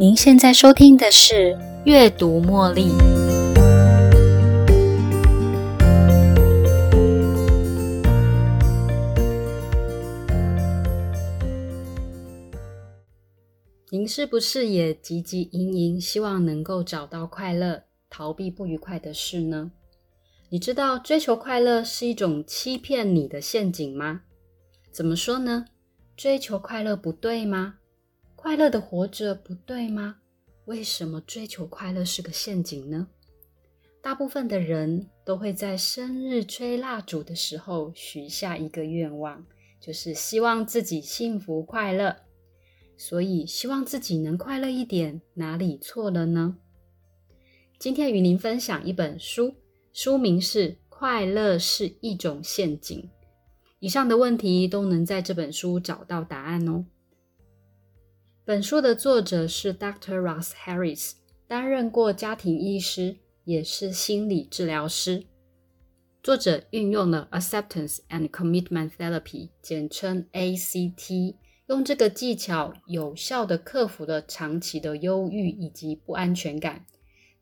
您现在收听的是《阅读茉莉》。您是不是也汲汲营营，希望能够找到快乐，逃避不愉快的事呢？你知道追求快乐是一种欺骗你的陷阱吗？怎么说呢？追求快乐不对吗？快乐的活着不对吗？为什么追求快乐是个陷阱呢？大部分的人都会在生日吹蜡烛的时候许下一个愿望，就是希望自己幸福快乐。所以，希望自己能快乐一点，哪里错了呢？今天与您分享一本书。书名是《快乐是一种陷阱》。以上的问题都能在这本书找到答案哦。本书的作者是 Dr. Ross Harris，担任过家庭医师，也是心理治疗师。作者运用了 Acceptance and Commitment Therapy，简称 ACT，用这个技巧有效的克服了长期的忧郁以及不安全感。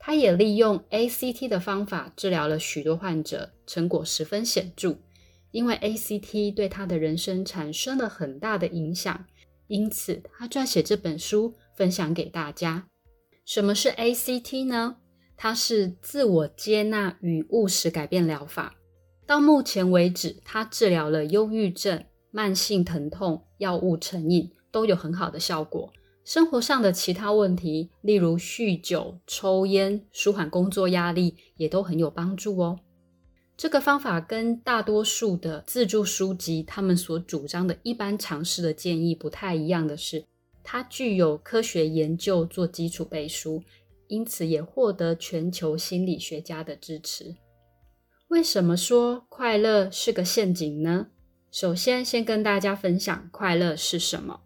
他也利用 ACT 的方法治疗了许多患者，成果十分显著。因为 ACT 对他的人生产生了很大的影响，因此他撰写这本书分享给大家。什么是 ACT 呢？它是自我接纳与务实改变疗法。到目前为止，它治疗了忧郁症、慢性疼痛、药物成瘾，都有很好的效果。生活上的其他问题，例如酗酒、抽烟、舒缓工作压力，也都很有帮助哦。这个方法跟大多数的自助书籍他们所主张的一般常识的建议不太一样的是，它具有科学研究做基础背书，因此也获得全球心理学家的支持。为什么说快乐是个陷阱呢？首先，先跟大家分享快乐是什么。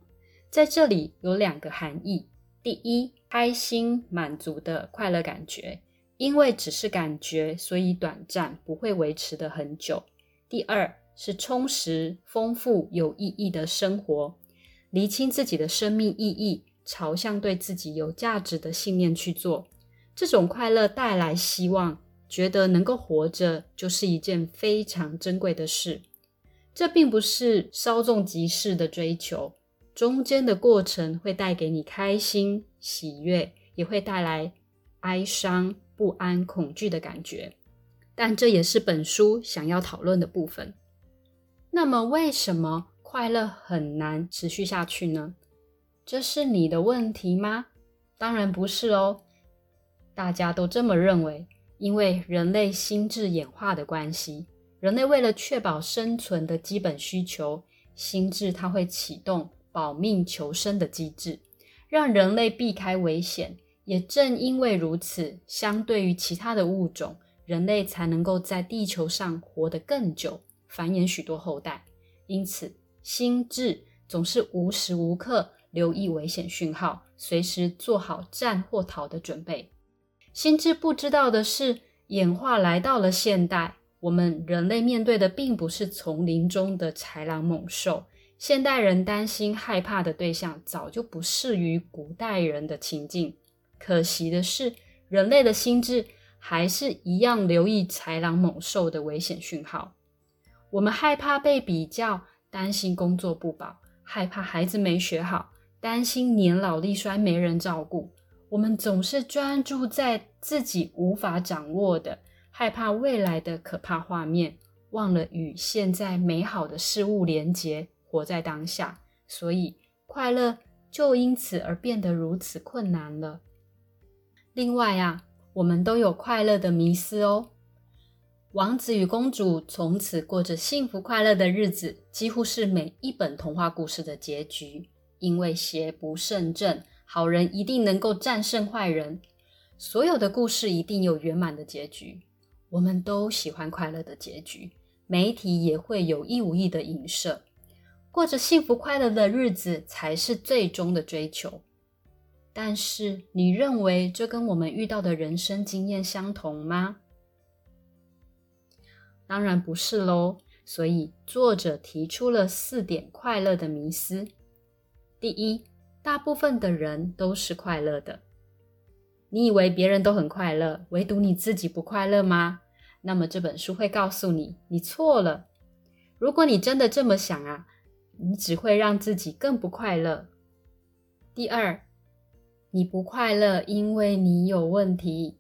在这里有两个含义：第一，开心满足的快乐感觉，因为只是感觉，所以短暂，不会维持的很久；第二是充实、丰富、有意义的生活，厘清自己的生命意义，朝向对自己有价值的信念去做。这种快乐带来希望，觉得能够活着就是一件非常珍贵的事。这并不是稍纵即逝的追求。中间的过程会带给你开心、喜悦，也会带来哀伤、不安、恐惧的感觉。但这也是本书想要讨论的部分。那么，为什么快乐很难持续下去呢？这是你的问题吗？当然不是哦。大家都这么认为，因为人类心智演化的关系，人类为了确保生存的基本需求，心智它会启动。保命求生的机制，让人类避开危险。也正因为如此，相对于其他的物种，人类才能够在地球上活得更久，繁衍许多后代。因此，心智总是无时无刻留意危险讯号，随时做好战或逃的准备。心智不知道的是，演化来到了现代，我们人类面对的并不是丛林中的豺狼猛兽。现代人担心害怕的对象早就不适于古代人的情境。可惜的是，人类的心智还是一样留意豺狼猛兽的危险讯号。我们害怕被比较，担心工作不保，害怕孩子没学好，担心年老力衰没人照顾。我们总是专注在自己无法掌握的，害怕未来的可怕画面，忘了与现在美好的事物连结。活在当下，所以快乐就因此而变得如此困难了。另外啊，我们都有快乐的迷思哦。王子与公主从此过着幸福快乐的日子，几乎是每一本童话故事的结局。因为邪不胜正，好人一定能够战胜坏人。所有的故事一定有圆满的结局。我们都喜欢快乐的结局，媒体也会有意无意的影射。过着幸福快乐的日子才是最终的追求，但是你认为这跟我们遇到的人生经验相同吗？当然不是喽。所以作者提出了四点快乐的迷思：第一，大部分的人都是快乐的。你以为别人都很快乐，唯独你自己不快乐吗？那么这本书会告诉你，你错了。如果你真的这么想啊，你只会让自己更不快乐。第二，你不快乐，因为你有问题。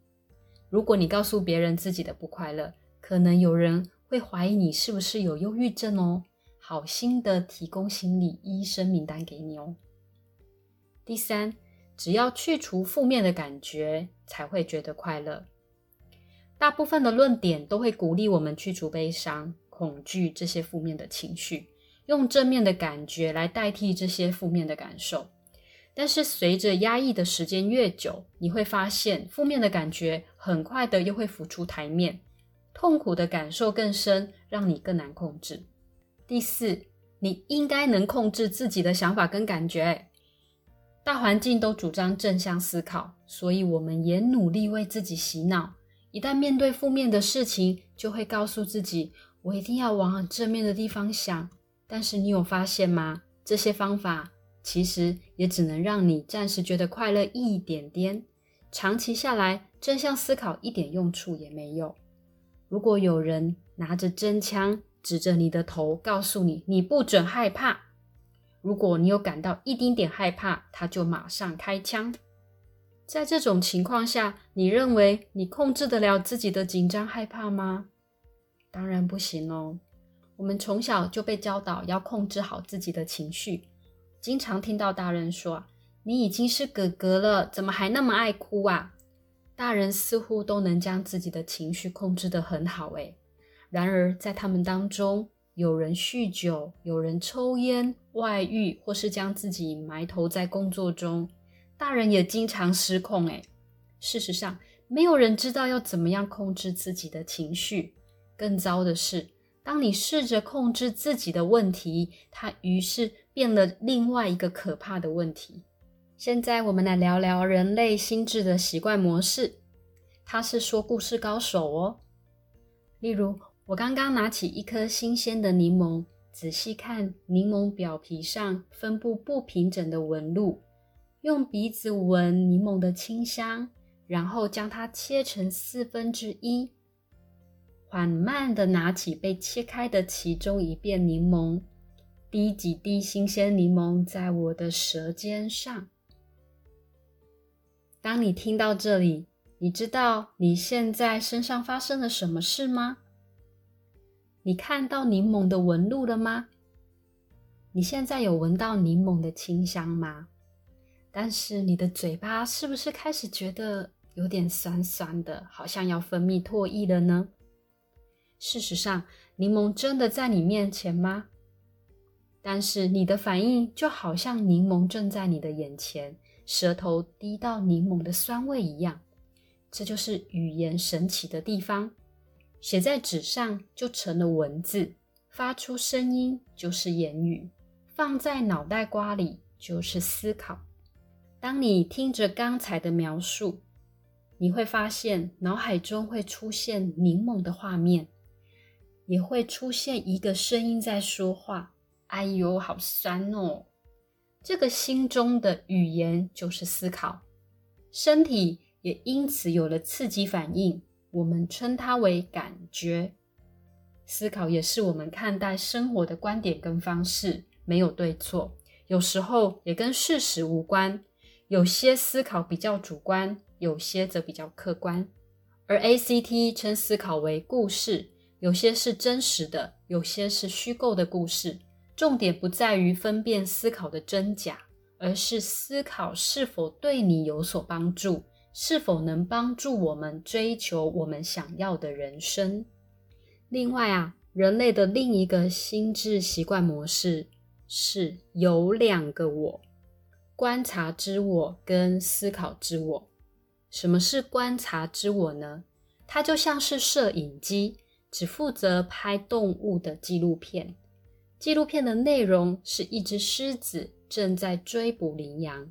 如果你告诉别人自己的不快乐，可能有人会怀疑你是不是有忧郁症哦。好心的提供心理医生名单给你哦。第三。只要去除负面的感觉，才会觉得快乐。大部分的论点都会鼓励我们去除悲伤、恐惧这些负面的情绪，用正面的感觉来代替这些负面的感受。但是，随着压抑的时间越久，你会发现负面的感觉很快的又会浮出台面，痛苦的感受更深，让你更难控制。第四，你应该能控制自己的想法跟感觉。大环境都主张正向思考，所以我们也努力为自己洗脑。一旦面对负面的事情，就会告诉自己：“我一定要往正面的地方想。”但是你有发现吗？这些方法其实也只能让你暂时觉得快乐一点点，长期下来，正向思考一点用处也没有。如果有人拿着真枪指着你的头，告诉你：“你不准害怕。”如果你有感到一丁点害怕，他就马上开枪。在这种情况下，你认为你控制得了自己的紧张害怕吗？当然不行哦。我们从小就被教导要控制好自己的情绪，经常听到大人说：“你已经是哥哥了，怎么还那么爱哭啊？”大人似乎都能将自己的情绪控制得很好，诶。然而在他们当中，有人酗酒，有人抽烟、外遇，或是将自己埋头在工作中。大人也经常失控。诶，事实上，没有人知道要怎么样控制自己的情绪。更糟的是，当你试着控制自己的问题，它于是变了另外一个可怕的问题。现在，我们来聊聊人类心智的习惯模式。他是说故事高手哦，例如。我刚刚拿起一颗新鲜的柠檬，仔细看柠檬表皮上分布不平整的纹路，用鼻子闻柠檬的清香，然后将它切成四分之一，缓慢的拿起被切开的其中一片柠檬，滴几滴新鲜柠檬在我的舌尖上。当你听到这里，你知道你现在身上发生了什么事吗？你看到柠檬的纹路了吗？你现在有闻到柠檬的清香吗？但是你的嘴巴是不是开始觉得有点酸酸的，好像要分泌唾液了呢？事实上，柠檬真的在你面前吗？但是你的反应就好像柠檬正在你的眼前，舌头滴到柠檬的酸味一样。这就是语言神奇的地方。写在纸上就成了文字，发出声音就是言语，放在脑袋瓜里就是思考。当你听着刚才的描述，你会发现脑海中会出现柠檬的画面，也会出现一个声音在说话：“哎呦，好酸哦！”这个心中的语言就是思考，身体也因此有了刺激反应。我们称它为感觉。思考也是我们看待生活的观点跟方式，没有对错。有时候也跟事实无关。有些思考比较主观，有些则比较客观。而 ACT 称思考为故事，有些是真实的，有些是虚构的故事。重点不在于分辨思考的真假，而是思考是否对你有所帮助。是否能帮助我们追求我们想要的人生？另外啊，人类的另一个心智习惯模式是有两个我：观察之我跟思考之我。什么是观察之我呢？它就像是摄影机，只负责拍动物的纪录片。纪录片的内容是一只狮子正在追捕羚羊。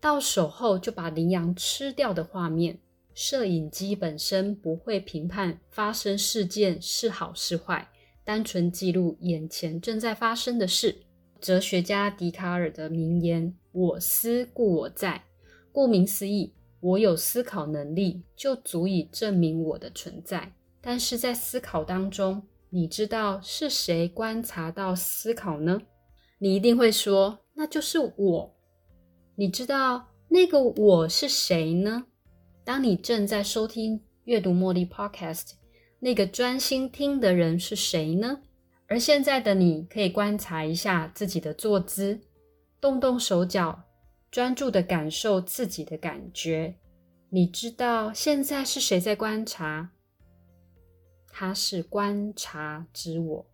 到手后就把羚羊吃掉的画面，摄影机本身不会评判发生事件是好是坏，单纯记录眼前正在发生的事。哲学家笛卡尔的名言：“我思故我在。”顾名思义，我有思考能力，就足以证明我的存在。但是在思考当中，你知道是谁观察到思考呢？你一定会说，那就是我。你知道那个我是谁呢？当你正在收听阅读茉莉 Podcast，那个专心听的人是谁呢？而现在的你可以观察一下自己的坐姿，动动手脚，专注的感受自己的感觉。你知道现在是谁在观察？他是观察之我，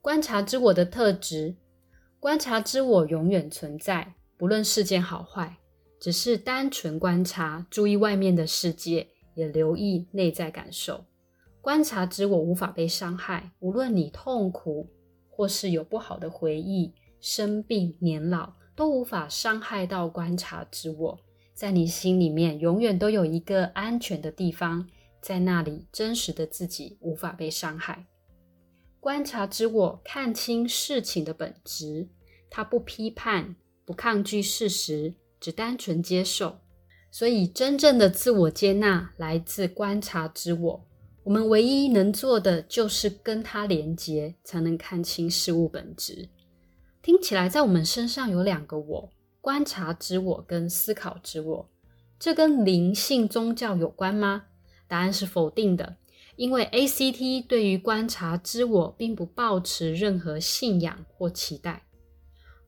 观察之我的特质，观察之我永远存在，不论事件好坏，只是单纯观察，注意外面的世界，也留意内在感受。观察之我无法被伤害，无论你痛苦或是有不好的回忆、生病、年老，都无法伤害到观察之我。在你心里面，永远都有一个安全的地方。在那里，真实的自己无法被伤害。观察之我看清事情的本质，他不批判，不抗拒事实，只单纯接受。所以，真正的自我接纳来自观察之我。我们唯一能做的就是跟他连接，才能看清事物本质。听起来，在我们身上有两个我：观察之我跟思考之我。这跟灵性宗教有关吗？答案是否定的，因为 ACT 对于观察之我并不抱持任何信仰或期待。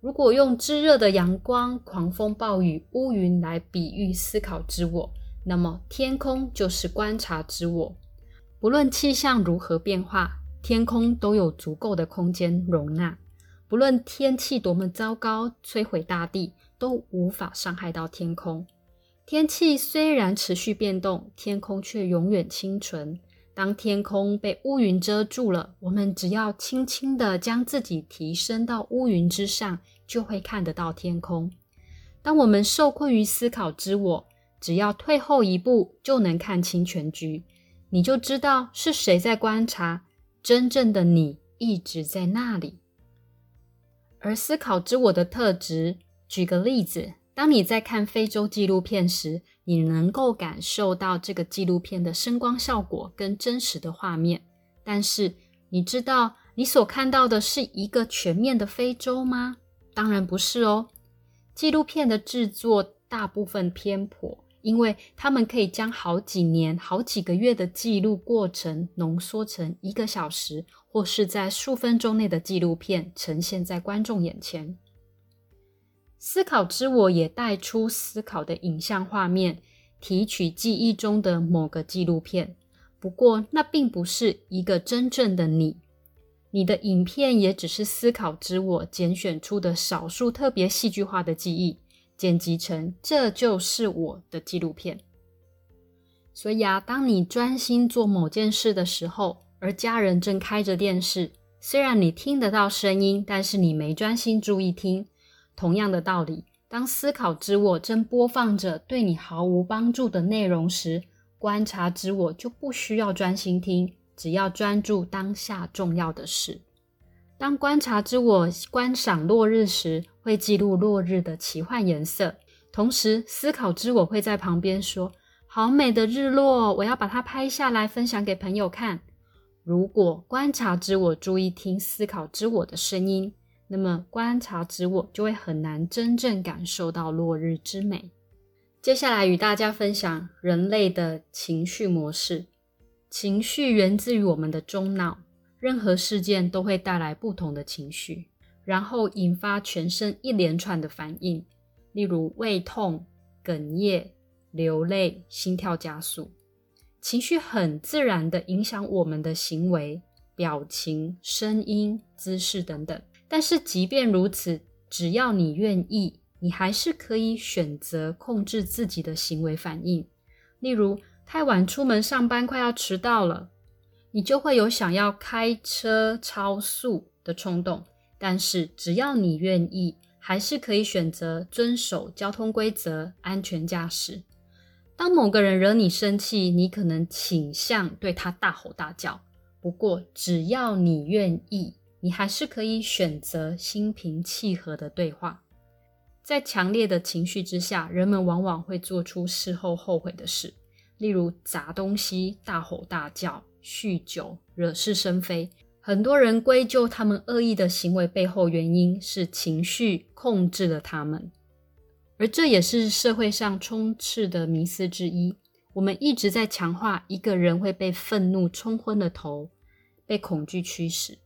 如果用炙热的阳光、狂风暴雨、乌云来比喻思考之我，那么天空就是观察之我。不论气象如何变化，天空都有足够的空间容纳。不论天气多么糟糕，摧毁大地都无法伤害到天空。天气虽然持续变动，天空却永远清纯。当天空被乌云遮住了，我们只要轻轻的将自己提升到乌云之上，就会看得到天空。当我们受困于思考之我，只要退后一步，就能看清全局。你就知道是谁在观察，真正的你一直在那里。而思考之我的特质，举个例子。当你在看非洲纪录片时，你能够感受到这个纪录片的声光效果跟真实的画面。但是，你知道你所看到的是一个全面的非洲吗？当然不是哦。纪录片的制作大部分偏颇，因为他们可以将好几年、好几个月的记录过程浓缩成一个小时，或是在数分钟内的纪录片呈现在观众眼前。思考之我也带出思考的影像画面，提取记忆中的某个纪录片。不过，那并不是一个真正的你。你的影片也只是思考之我拣选出的少数特别戏剧化的记忆，剪辑成这就是我的纪录片。所以啊，当你专心做某件事的时候，而家人正开着电视，虽然你听得到声音，但是你没专心注意听。同样的道理，当思考之我正播放着对你毫无帮助的内容时，观察之我就不需要专心听，只要专注当下重要的事。当观察之我观赏落日时，会记录落日的奇幻颜色，同时思考之我会在旁边说：“好美的日落，我要把它拍下来分享给朋友看。”如果观察之我注意听思考之我的声音。那么，观察自我就会很难真正感受到落日之美。接下来与大家分享人类的情绪模式。情绪源自于我们的中脑，任何事件都会带来不同的情绪，然后引发全身一连串的反应，例如胃痛、哽咽、流泪、心跳加速。情绪很自然的影响我们的行为、表情、声音、姿势等等。但是，即便如此，只要你愿意，你还是可以选择控制自己的行为反应。例如，太晚出门上班，快要迟到了，你就会有想要开车超速的冲动。但是，只要你愿意，还是可以选择遵守交通规则，安全驾驶。当某个人惹你生气，你可能倾向对他大吼大叫。不过，只要你愿意。你还是可以选择心平气和的对话。在强烈的情绪之下，人们往往会做出事后后悔的事，例如砸东西、大吼大叫、酗酒、惹是生非。很多人归咎他们恶意的行为背后原因是情绪控制了他们，而这也是社会上充斥的迷思之一。我们一直在强化一个人会被愤怒冲昏了头，被恐惧驱使。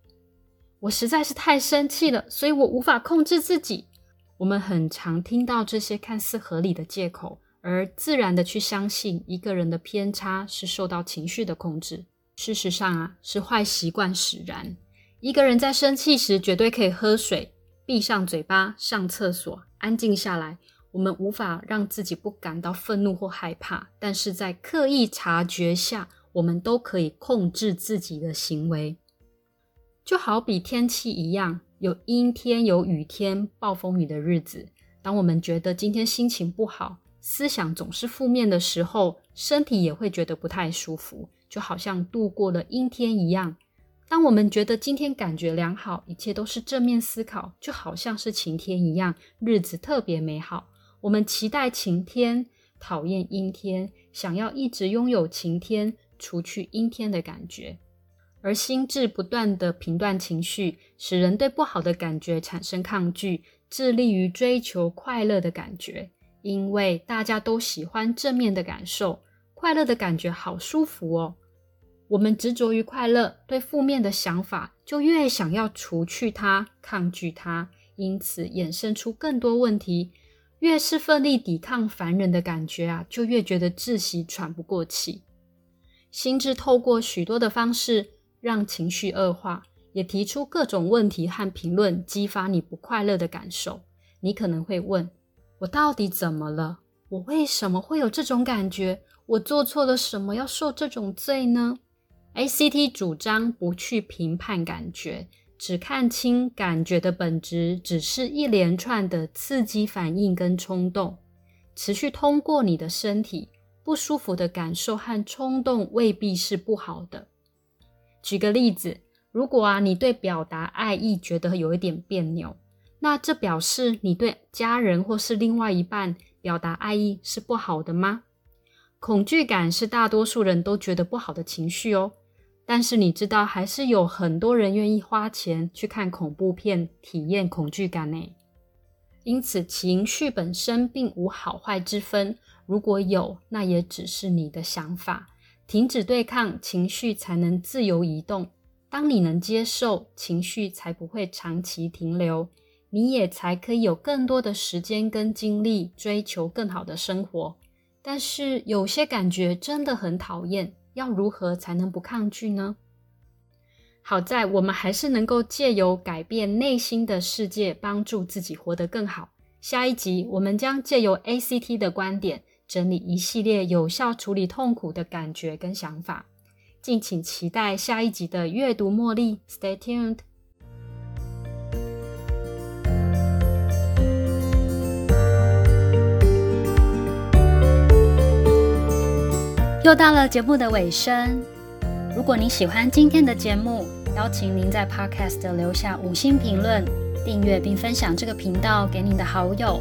我实在是太生气了，所以我无法控制自己。我们很常听到这些看似合理的借口，而自然的去相信一个人的偏差是受到情绪的控制。事实上啊，是坏习惯使然。一个人在生气时，绝对可以喝水、闭上嘴巴、上厕所、安静下来。我们无法让自己不感到愤怒或害怕，但是在刻意察觉下，我们都可以控制自己的行为。就好比天气一样，有阴天、有雨天、暴风雨的日子。当我们觉得今天心情不好，思想总是负面的时候，身体也会觉得不太舒服。就好像度过了阴天一样。当我们觉得今天感觉良好，一切都是正面思考，就好像是晴天一样，日子特别美好。我们期待晴天，讨厌阴天，想要一直拥有晴天，除去阴天的感觉。而心智不断的评断情绪，使人对不好的感觉产生抗拒，致力于追求快乐的感觉，因为大家都喜欢正面的感受，快乐的感觉好舒服哦。我们执着于快乐，对负面的想法就越想要除去它、抗拒它，因此衍生出更多问题。越是奋力抵抗烦人的感觉啊，就越觉得窒息、喘不过气。心智透过许多的方式让情绪恶化，也提出各种问题和评论，激发你不快乐的感受。你可能会问：我到底怎么了？我为什么会有这种感觉？我做错了什么要受这种罪呢？ACT 主张不去评判感觉，只看清感觉的本质，只是一连串的刺激反应跟冲动，持续通过你的身体，不舒服的感受和冲动未必是不好的。举个例子，如果啊你对表达爱意觉得有一点别扭，那这表示你对家人或是另外一半表达爱意是不好的吗？恐惧感是大多数人都觉得不好的情绪哦。但是你知道，还是有很多人愿意花钱去看恐怖片，体验恐惧感呢。因此，情绪本身并无好坏之分。如果有，那也只是你的想法。停止对抗，情绪才能自由移动。当你能接受，情绪才不会长期停留，你也才可以有更多的时间跟精力追求更好的生活。但是，有些感觉真的很讨厌。要如何才能不抗拒呢？好在我们还是能够借由改变内心的世界，帮助自己活得更好。下一集我们将借由 ACT 的观点，整理一系列有效处理痛苦的感觉跟想法。敬请期待下一集的阅读茉莉。Stay tuned。又到了节目的尾声，如果您喜欢今天的节目，邀请您在 Podcast 留下五星评论、订阅并分享这个频道给您的好友。